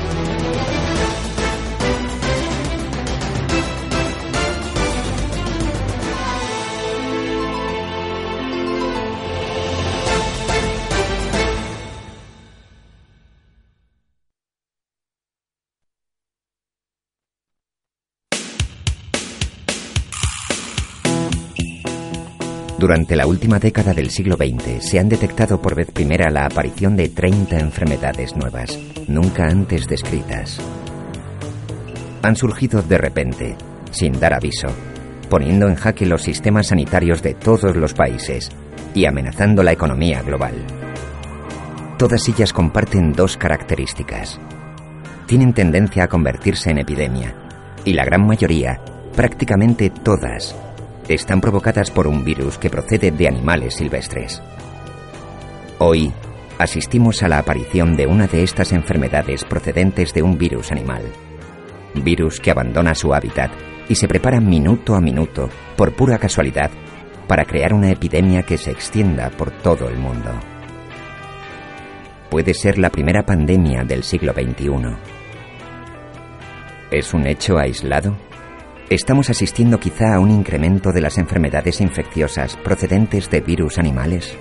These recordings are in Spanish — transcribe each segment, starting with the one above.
Thank you. Durante la última década del siglo XX se han detectado por vez primera la aparición de 30 enfermedades nuevas, nunca antes descritas. Han surgido de repente, sin dar aviso, poniendo en jaque los sistemas sanitarios de todos los países y amenazando la economía global. Todas ellas comparten dos características. Tienen tendencia a convertirse en epidemia y la gran mayoría, prácticamente todas, están provocadas por un virus que procede de animales silvestres. Hoy asistimos a la aparición de una de estas enfermedades procedentes de un virus animal. Virus que abandona su hábitat y se prepara minuto a minuto, por pura casualidad, para crear una epidemia que se extienda por todo el mundo. Puede ser la primera pandemia del siglo XXI. ¿Es un hecho aislado? ¿Estamos asistiendo quizá a un incremento de las enfermedades infecciosas procedentes de virus animales?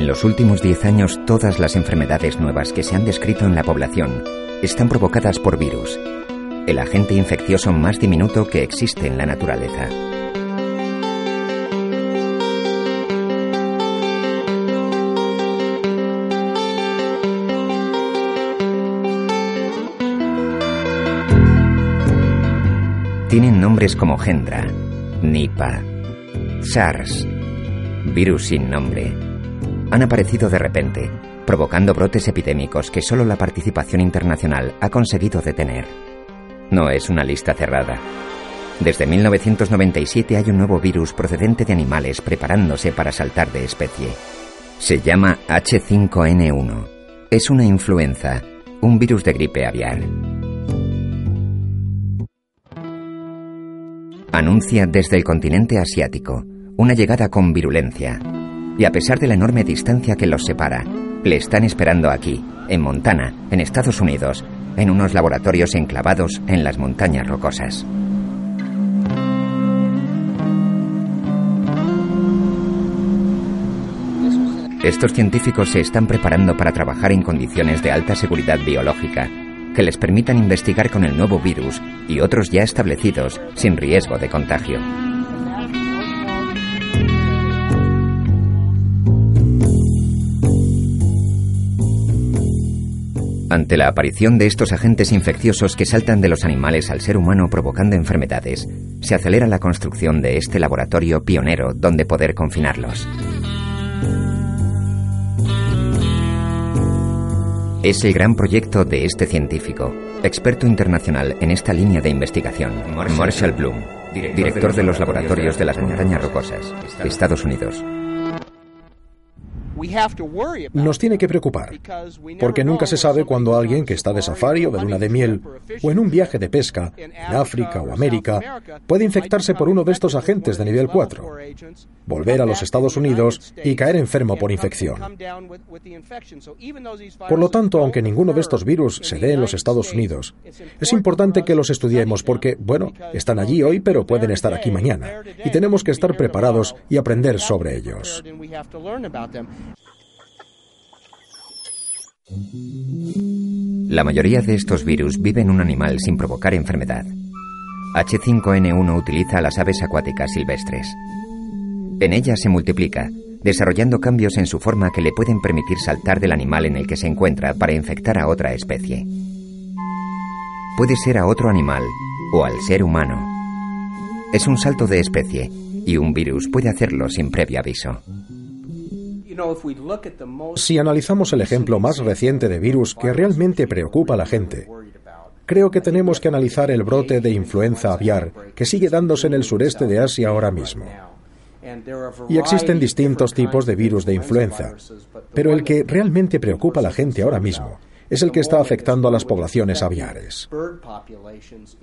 En los últimos 10 años, todas las enfermedades nuevas que se han descrito en la población están provocadas por virus, el agente infeccioso más diminuto que existe en la naturaleza. Tienen nombres como Gendra, Nipah, SARS, virus sin nombre, han aparecido de repente, provocando brotes epidémicos que solo la participación internacional ha conseguido detener. No es una lista cerrada. Desde 1997 hay un nuevo virus procedente de animales preparándose para saltar de especie. Se llama H5N1. Es una influenza, un virus de gripe aviar. Anuncia desde el continente asiático una llegada con virulencia, y a pesar de la enorme distancia que los separa, le están esperando aquí, en Montana, en Estados Unidos, en unos laboratorios enclavados en las montañas rocosas. Estos científicos se están preparando para trabajar en condiciones de alta seguridad biológica que les permitan investigar con el nuevo virus y otros ya establecidos sin riesgo de contagio. Ante la aparición de estos agentes infecciosos que saltan de los animales al ser humano provocando enfermedades, se acelera la construcción de este laboratorio pionero donde poder confinarlos. Es el gran proyecto de este científico, experto internacional en esta línea de investigación, Marshall Bloom, director de los laboratorios de las montañas rocosas, Estados Unidos. Nos tiene que preocupar, porque nunca se sabe cuándo alguien que está de safari o de luna de miel o en un viaje de pesca en África o América puede infectarse por uno de estos agentes de nivel 4, volver a los Estados Unidos y caer enfermo por infección. Por lo tanto, aunque ninguno de estos virus se dé en los Estados Unidos, es importante que los estudiemos porque, bueno, están allí hoy pero pueden estar aquí mañana y tenemos que estar preparados y aprender sobre ellos. La mayoría de estos virus viven en un animal sin provocar enfermedad. H5N1 utiliza a las aves acuáticas silvestres. En ellas se multiplica, desarrollando cambios en su forma que le pueden permitir saltar del animal en el que se encuentra para infectar a otra especie. Puede ser a otro animal o al ser humano. Es un salto de especie y un virus puede hacerlo sin previo aviso. Si analizamos el ejemplo más reciente de virus que realmente preocupa a la gente, creo que tenemos que analizar el brote de influenza aviar que sigue dándose en el sureste de Asia ahora mismo. Y existen distintos tipos de virus de influenza, pero el que realmente preocupa a la gente ahora mismo es el que está afectando a las poblaciones aviares.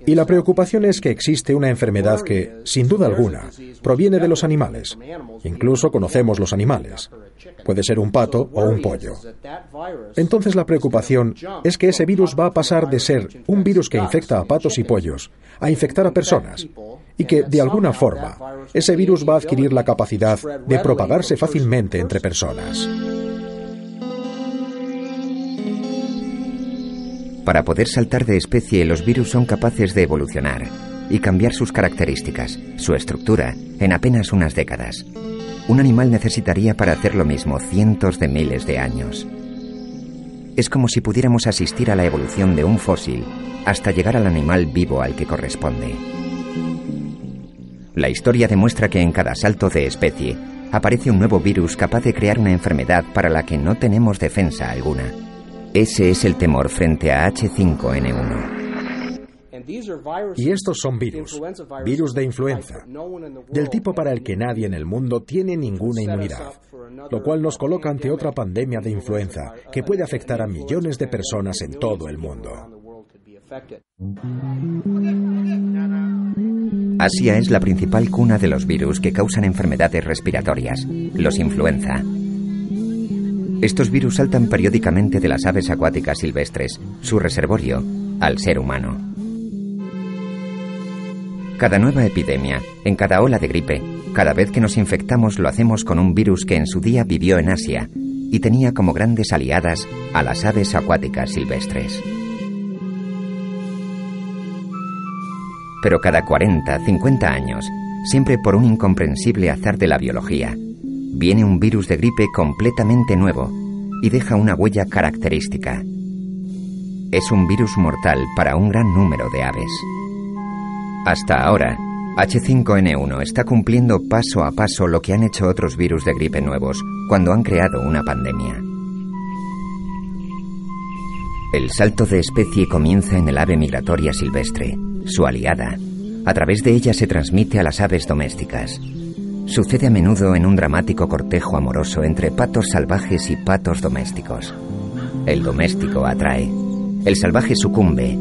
Y la preocupación es que existe una enfermedad que, sin duda alguna, proviene de los animales. Incluso conocemos los animales. Puede ser un pato o un pollo. Entonces la preocupación es que ese virus va a pasar de ser un virus que infecta a patos y pollos a infectar a personas y que, de alguna forma, ese virus va a adquirir la capacidad de propagarse fácilmente entre personas. Para poder saltar de especie, los virus son capaces de evolucionar y cambiar sus características, su estructura, en apenas unas décadas. Un animal necesitaría para hacer lo mismo cientos de miles de años. Es como si pudiéramos asistir a la evolución de un fósil hasta llegar al animal vivo al que corresponde. La historia demuestra que en cada salto de especie aparece un nuevo virus capaz de crear una enfermedad para la que no tenemos defensa alguna. Ese es el temor frente a H5N1. Y estos son virus, virus de influenza, del tipo para el que nadie en el mundo tiene ninguna inmunidad, lo cual nos coloca ante otra pandemia de influenza que puede afectar a millones de personas en todo el mundo. Asia es la principal cuna de los virus que causan enfermedades respiratorias, los influenza. Estos virus saltan periódicamente de las aves acuáticas silvestres, su reservorio, al ser humano. Cada nueva epidemia, en cada ola de gripe, cada vez que nos infectamos lo hacemos con un virus que en su día vivió en Asia y tenía como grandes aliadas a las aves acuáticas silvestres. Pero cada 40, 50 años, siempre por un incomprensible azar de la biología, viene un virus de gripe completamente nuevo y deja una huella característica. Es un virus mortal para un gran número de aves. Hasta ahora, H5N1 está cumpliendo paso a paso lo que han hecho otros virus de gripe nuevos cuando han creado una pandemia. El salto de especie comienza en el ave migratoria silvestre, su aliada. A través de ella se transmite a las aves domésticas. Sucede a menudo en un dramático cortejo amoroso entre patos salvajes y patos domésticos. El doméstico atrae, el salvaje sucumbe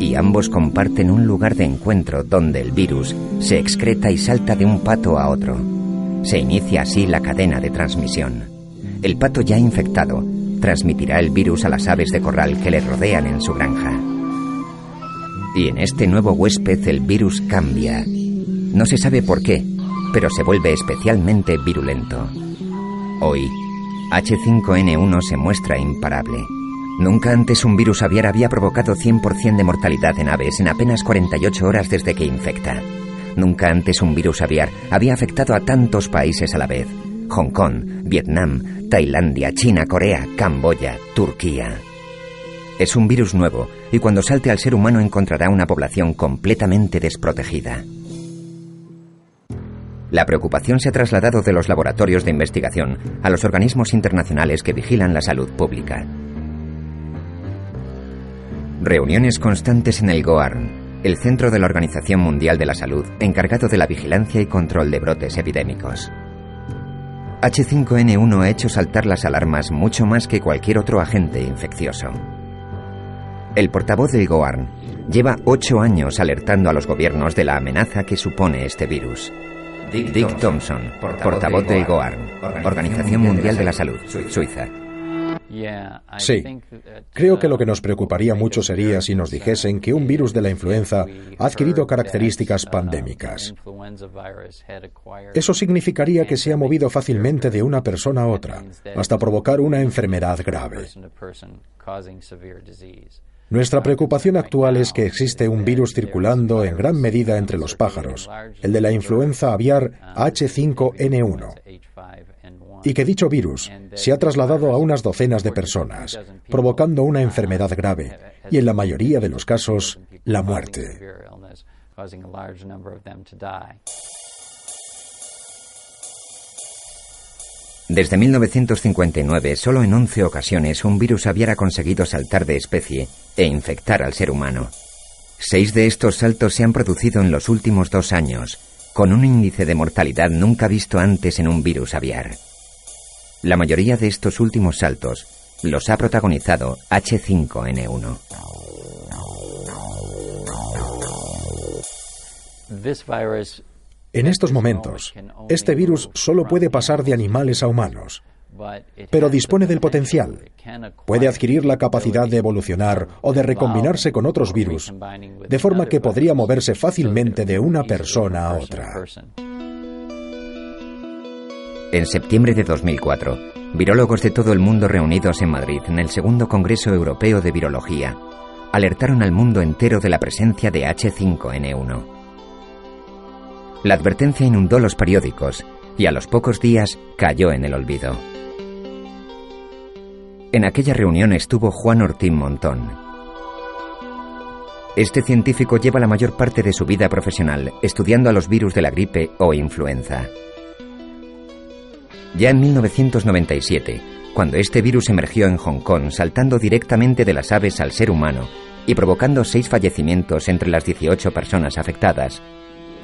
y ambos comparten un lugar de encuentro donde el virus se excreta y salta de un pato a otro. Se inicia así la cadena de transmisión. El pato ya infectado transmitirá el virus a las aves de corral que le rodean en su granja. Y en este nuevo huésped el virus cambia. No se sabe por qué, pero se vuelve especialmente virulento. Hoy, H5N1 se muestra imparable. Nunca antes un virus aviar había provocado 100% de mortalidad en aves en apenas 48 horas desde que infecta. Nunca antes un virus aviar había afectado a tantos países a la vez. Hong Kong, Vietnam, Tailandia, China, Corea, Camboya, Turquía. Es un virus nuevo y cuando salte al ser humano encontrará una población completamente desprotegida. La preocupación se ha trasladado de los laboratorios de investigación a los organismos internacionales que vigilan la salud pública. Reuniones constantes en el GOARN, el centro de la Organización Mundial de la Salud encargado de la vigilancia y control de brotes epidémicos. H5N1 ha hecho saltar las alarmas mucho más que cualquier otro agente infeccioso. El portavoz del GOARN lleva ocho años alertando a los gobiernos de la amenaza que supone este virus. Dick, Thompson, portavoz del GOARN, Organización Mundial de la Salud, Suiza. Sí, creo que lo que nos preocuparía mucho sería si nos dijesen que un virus de la influenza ha adquirido características pandémicas. Eso significaría que se ha movido fácilmente de una persona a otra, hasta provocar una enfermedad grave. Nuestra preocupación actual es que existe un virus circulando en gran medida entre los pájaros, el de la influenza aviar H5N1, y que dicho virus se ha trasladado a unas docenas de personas, provocando una enfermedad grave y, en la mayoría de los casos, la muerte. Desde 1959, solo en 11 ocasiones un virus había conseguido saltar de especie e infectar al ser humano. Seis de estos saltos se han producido en los últimos dos años, con un índice de mortalidad nunca visto antes en un virus aviar. La mayoría de estos últimos saltos los ha protagonizado H5N1. En estos momentos, este virus solo puede pasar de animales a humanos, pero dispone del potencial. Puede adquirir la capacidad de evolucionar o de recombinarse con otros virus, de forma que podría moverse fácilmente de una persona a otra. En septiembre de 2004, virólogos de todo el mundo reunidos en Madrid en el segundo Congreso Europeo de Virología alertaron al mundo entero de la presencia de H5N1. La advertencia inundó los periódicos y a los pocos días cayó en el olvido. En aquella reunión estuvo Juan Ortín Montón. Este científico lleva la mayor parte de su vida profesional estudiando a los virus de la gripe o influenza. Ya en 1997, cuando este virus emergió en Hong Kong saltando directamente de las aves al ser humano y provocando seis fallecimientos entre las 18 personas afectadas,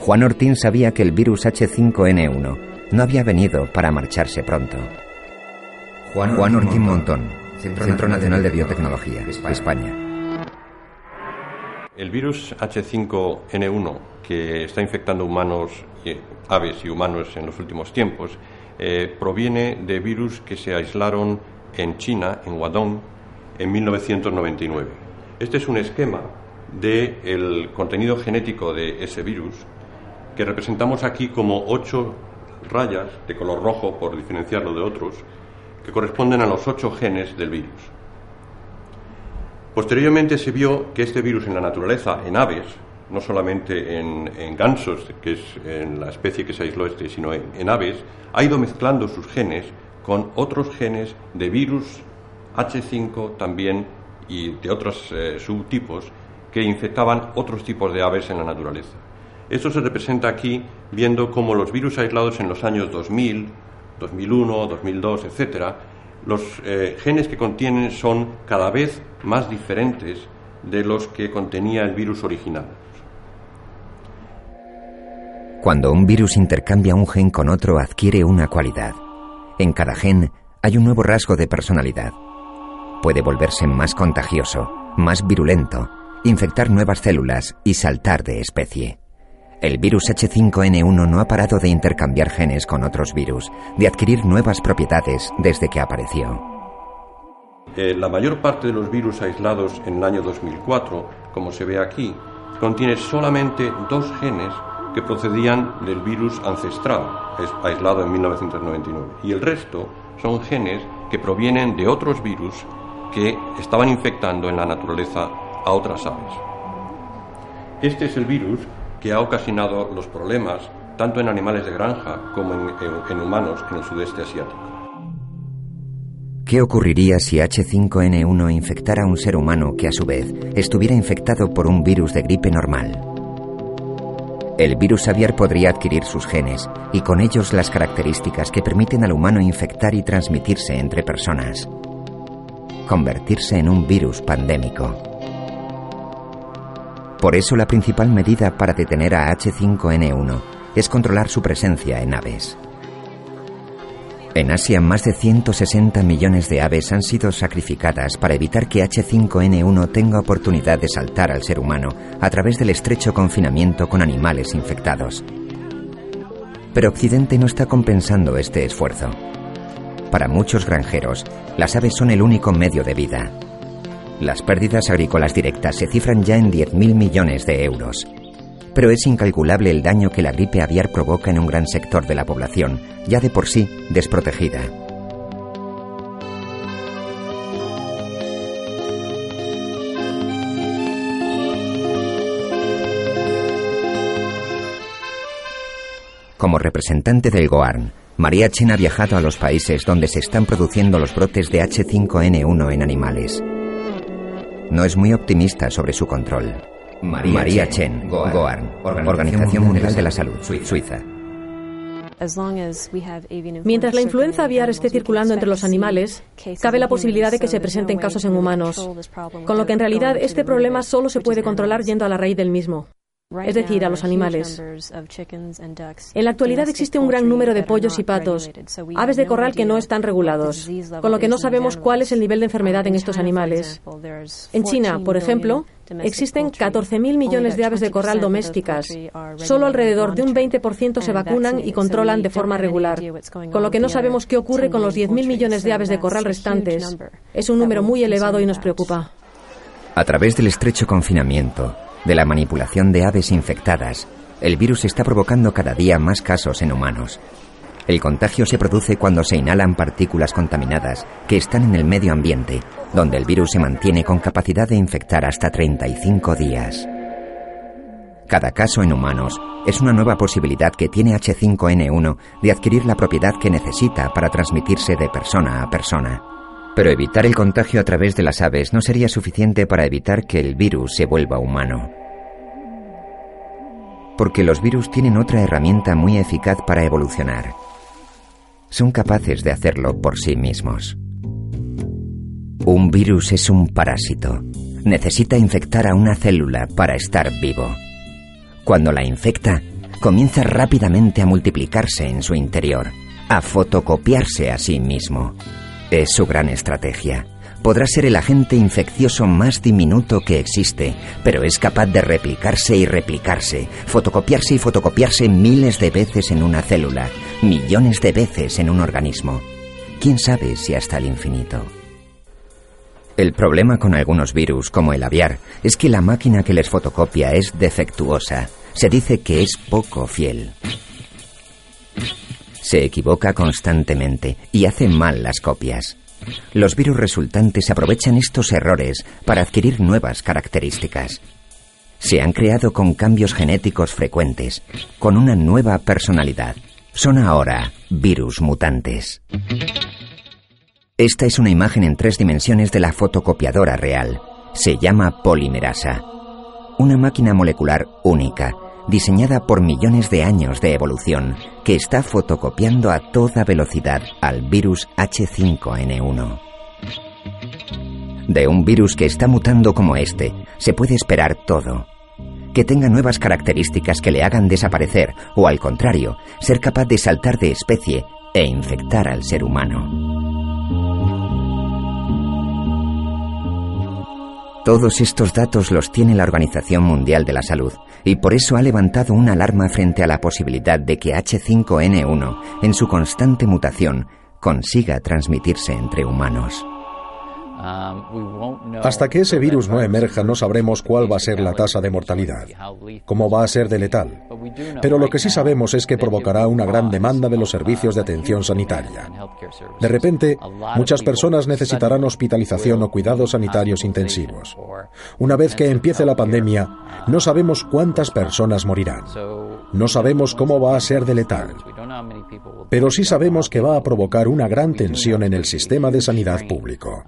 Juan Ortín sabía que el virus H5N1 no había venido para marcharse pronto. Juan, Ortín Montón, Centro, Nacional de Biotecnología, España. El virus H5N1 que está infectando humanos, aves y humanos en los últimos tiempos eh, proviene de virus que se aislaron en China, en Guadong, en 1999. Este es un esquema del contenido genético de ese virus que representamos aquí como ocho rayas de color rojo, por diferenciarlo de otros, que corresponden a los ocho genes del virus. Posteriormente se vio que este virus en la naturaleza, en aves, no solamente en, gansos, que es en la especie que se aisló este, sino en, aves, ha ido mezclando sus genes con otros genes de virus H5 también y de otros eh, subtipos que infectaban otros tipos de aves en la naturaleza. Esto se representa aquí viendo cómo los virus aislados en los años 2000, 2001, 2002, etc., los eh, genes que contienen son cada vez más diferentes de los que contenía el virus original. Cuando un virus intercambia un gen con otro adquiere una cualidad. En cada gen hay un nuevo rasgo de personalidad. Puede volverse más contagioso, más virulento, infectar nuevas células y saltar de especie. El virus H5N1 no ha parado de intercambiar genes con otros virus, de adquirir nuevas propiedades desde que apareció. Eh, la mayor parte de los virus aislados en el año 2004, como se ve aquí, contiene solamente dos genes que procedían del virus ancestral, aislado en 1999, y el resto son genes que provienen de otros virus que estaban infectando en la naturaleza a otras aves. Este es el virus que ha ocasionado los problemas tanto en animales de granja como en, humanos en el sudeste asiático. ¿Qué ocurriría si H5N1 infectara a un ser humano que a su vez estuviera infectado por un virus de gripe normal? El virus aviar podría adquirir sus genes y con ellos las características que permiten al humano infectar y transmitirse entre personas. Convertirse en un virus pandémico. Por eso la principal medida para detener a H5N1 es controlar su presencia en aves. En Asia, más de 160 millones de aves han sido sacrificadas para evitar que H5N1 tenga oportunidad de saltar al ser humano a través del estrecho confinamiento con animales infectados. Pero Occidente no está compensando este esfuerzo. Para muchos granjeros, las aves son el único medio de vida. Las pérdidas agrícolas directas se cifran ya en 10.000 millones de euros. Pero es incalculable el daño que la gripe aviar provoca en un gran sector de la población, ya de por sí desprotegida. Como representante del Goarn, María Chen ha viajado a los países donde se están produciendo los brotes de H5N1 en animales. No es muy optimista sobre su control. María, Chen, Goarn, Organización, Mundial de la Salud, Suiza. Mientras la influenza aviar esté circulando entre los animales, cabe la posibilidad de que se presenten casos en humanos, con lo que en realidad este problema solo se puede controlar yendo a la raíz del mismo es decir, a los animales. En la actualidad existe un gran número de pollos y patos, aves de corral que no están regulados, con lo que no sabemos cuál es el nivel de enfermedad en estos animales. En China, por ejemplo, existen 14.000 millones de aves de corral domésticas. Solo alrededor de un 20% se vacunan y controlan de forma regular, con lo que no sabemos qué ocurre con los 10.000 millones de aves de corral restantes. Es un número muy elevado y nos preocupa. A través del estrecho confinamiento, de la manipulación de aves infectadas, el virus está provocando cada día más casos en humanos. El contagio se produce cuando se inhalan partículas contaminadas que están en el medio ambiente, donde el virus se mantiene con capacidad de infectar hasta 35 días. Cada caso en humanos es una nueva posibilidad que tiene H5N1 de adquirir la propiedad que necesita para transmitirse de persona a persona. Pero evitar el contagio a través de las aves no sería suficiente para evitar que el virus se vuelva humano. Porque los virus tienen otra herramienta muy eficaz para evolucionar. Son capaces de hacerlo por sí mismos. Un virus es un parásito. Necesita infectar a una célula para estar vivo. Cuando la infecta, comienza rápidamente a multiplicarse en su interior, a fotocopiarse a sí mismo. Es su gran estrategia. Podrá ser el agente infeccioso más diminuto que existe, pero es capaz de replicarse y replicarse, fotocopiarse y fotocopiarse miles de veces en una célula, millones de veces en un organismo. ¿Quién sabe si hasta el infinito? El problema con algunos virus, como el aviar, es que la máquina que les fotocopia es defectuosa. Se dice que es poco fiel. Se equivoca constantemente y hace mal las copias. Los virus resultantes aprovechan estos errores para adquirir nuevas características. Se han creado con cambios genéticos frecuentes, con una nueva personalidad. Son ahora virus mutantes. Esta es una imagen en tres dimensiones de la fotocopiadora real. Se llama polimerasa. Una máquina molecular única diseñada por millones de años de evolución, que está fotocopiando a toda velocidad al virus H5N1. De un virus que está mutando como este, se puede esperar todo. Que tenga nuevas características que le hagan desaparecer o, al contrario, ser capaz de saltar de especie e infectar al ser humano. Todos estos datos los tiene la Organización Mundial de la Salud y por eso ha levantado una alarma frente a la posibilidad de que H5N1, en su constante mutación, consiga transmitirse entre humanos. Um, Hasta que ese virus no emerja no sabremos cuál va a ser la tasa de mortalidad, cómo va a ser de letal. Pero lo que sí sabemos es que provocará una gran demanda de los servicios de atención sanitaria. De repente, muchas personas necesitarán hospitalización o cuidados sanitarios intensivos. Una vez que empiece la pandemia, no sabemos cuántas personas morirán. No sabemos cómo va a ser de letal. Pero sí sabemos que va a provocar una gran tensión en el sistema de sanidad público.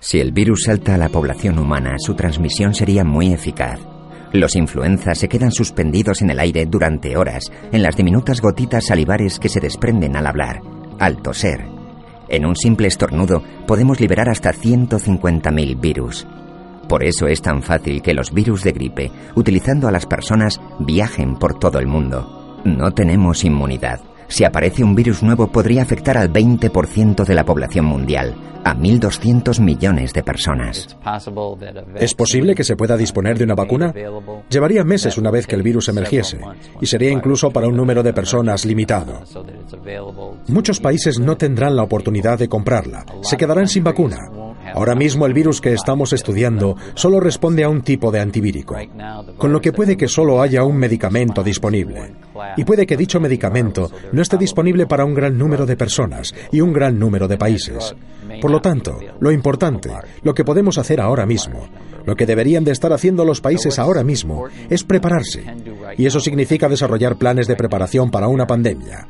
Si el virus salta a la población humana, su transmisión sería muy eficaz. Los influenzas se quedan suspendidos en el aire durante horas, en las diminutas gotitas salivares que se desprenden al hablar, al toser. En un simple estornudo podemos liberar hasta 150.000 virus. Por eso es tan fácil que los virus de gripe, utilizando a las personas, viajen por todo el mundo. No tenemos inmunidad. Si aparece un virus nuevo podría afectar al 20% de la población mundial, a 1.200 millones de personas. ¿Es posible que se pueda disponer de una vacuna? Llevaría meses una vez que el virus emergiese, y sería incluso para un número de personas limitado. Muchos países no tendrán la oportunidad de comprarla, se quedarán sin vacuna. Ahora mismo el virus que estamos estudiando solo responde a un tipo de antivírico, con lo que puede que solo haya un medicamento disponible. Y puede que dicho medicamento no esté disponible para un gran número de personas y un gran número de países. Por lo tanto, lo importante, lo que podemos hacer ahora mismo, lo que deberían de estar haciendo los países ahora mismo, es prepararse. Y eso significa desarrollar planes de preparación para una pandemia.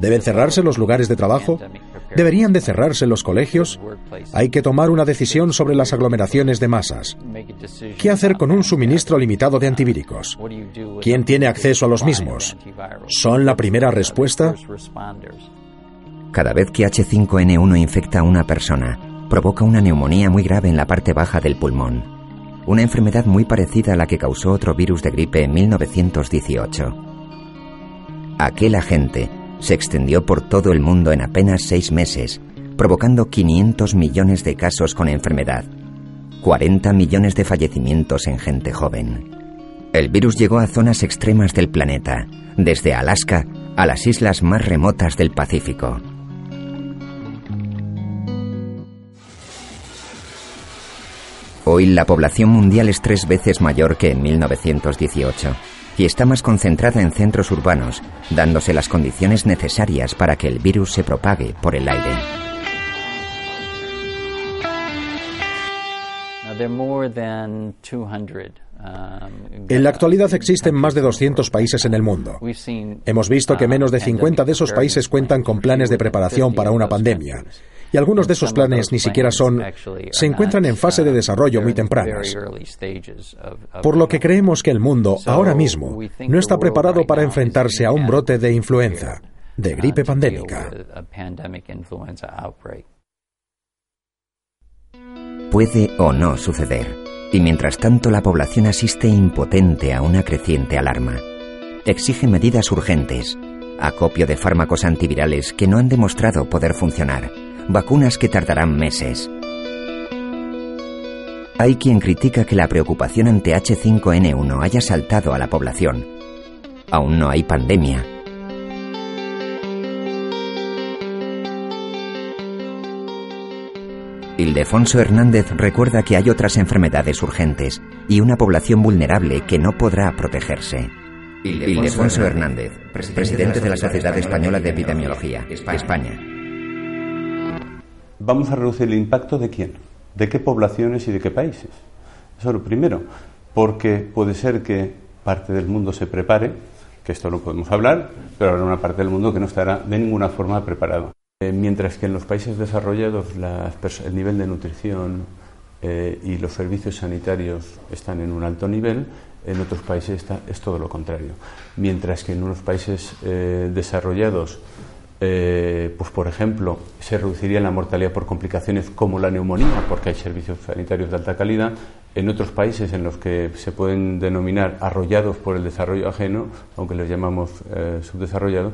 ¿Deben cerrarse los lugares de trabajo? ¿Deberían de cerrarse los colegios? Hay que tomar una decisión sobre las aglomeraciones de masas. ¿Qué hacer con un suministro limitado de antivíricos? ¿Quién tiene acceso a los mismos? ¿Son la primera respuesta? Cada vez que H5N1 infecta a una persona, provoca una neumonía muy grave en la parte baja del pulmón. Una enfermedad muy parecida a la que causó otro virus de gripe en 1918. Aquel agente se extendió por todo el mundo en apenas seis meses, provocando 500 millones de casos con enfermedad, 40 millones de fallecimientos en gente joven. El virus llegó a zonas extremas del planeta, desde Alaska a las islas más remotas del Pacífico. Hoy la población mundial es tres veces mayor que en 1918 y está más concentrada en centros urbanos, dándose las condiciones necesarias para que el virus se propague por el aire. En la actualidad existen más de 200 países en el mundo. Hemos visto que menos de 50 de esos países cuentan con planes de preparación para una pandemia y algunos de esos planes ni siquiera son, se encuentran en fase de desarrollo muy tempranas. Por lo que creemos que el mundo, ahora mismo, no está preparado para enfrentarse a un brote de influenza, de gripe pandémica. Puede o no suceder, y mientras tanto la población asiste impotente a una creciente alarma. Exige medidas urgentes, acopio de fármacos antivirales que no han demostrado poder funcionar vacunas que tardarán meses. Hay quien critica que la preocupación ante H5N1 haya saltado a la población. Aún no hay pandemia. Ildefonso Hernández recuerda que hay otras enfermedades urgentes y una población vulnerable que no podrá protegerse. Ildefonso Hernández, presidente de la Sociedad Española de Epidemiología, España vamos a reducir el impacto de quién, de qué poblaciones y de qué países. Eso es lo primero, porque puede ser que parte del mundo se prepare, que esto no podemos hablar, pero habrá una parte del mundo que no estará de ninguna forma preparado. Eh, mientras que en los países desarrollados el nivel de nutrición eh, y los servicios sanitarios están en un alto nivel, en otros países es todo lo contrario. Mientras que en unos países eh, desarrollados eh, pues por ejemplo, se reduciría la mortalidad por complicaciones como la neumonía, porque hay servicios sanitarios de alta calidad. En otros países en los que se pueden denominar arrollados por el desarrollo ajeno, aunque les llamamos eh, subdesarrollados,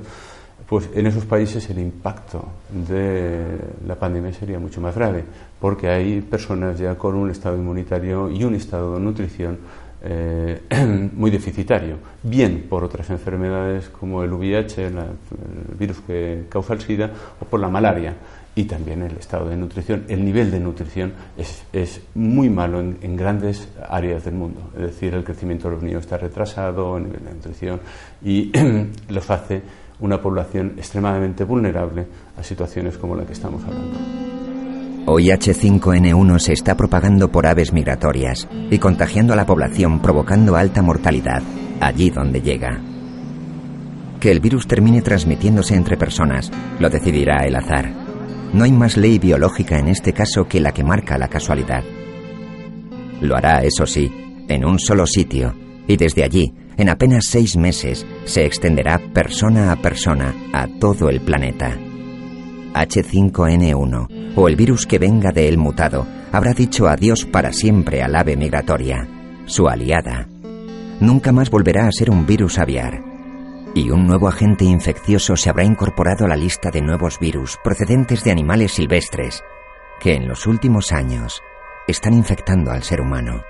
pues en esos países el impacto de la pandemia sería mucho más grave, porque hay personas ya con un estado inmunitario y un estado de nutrición eh, muy deficitario, bien por otras enfermedades como el VIH, el virus que causa el SIDA, o por la malaria. Y también el estado de nutrición, el nivel de nutrición es, es muy malo en, grandes áreas del mundo. Es decir, el crecimiento de los niños está retrasado, el nivel de nutrición, y los hace una población extremadamente vulnerable a situaciones como la que estamos hablando. Hoy H5N1 se está propagando por aves migratorias y contagiando a la población provocando alta mortalidad allí donde llega. Que el virus termine transmitiéndose entre personas lo decidirá el azar. No hay más ley biológica en este caso que la que marca la casualidad. Lo hará, eso sí, en un solo sitio y desde allí, en apenas seis meses, se extenderá persona a persona a todo el planeta. H5N1 o el virus que venga de él mutado habrá dicho adiós para siempre al ave migratoria, su aliada. Nunca más volverá a ser un virus aviar. Y un nuevo agente infeccioso se habrá incorporado a la lista de nuevos virus procedentes de animales silvestres que en los últimos años están infectando al ser humano.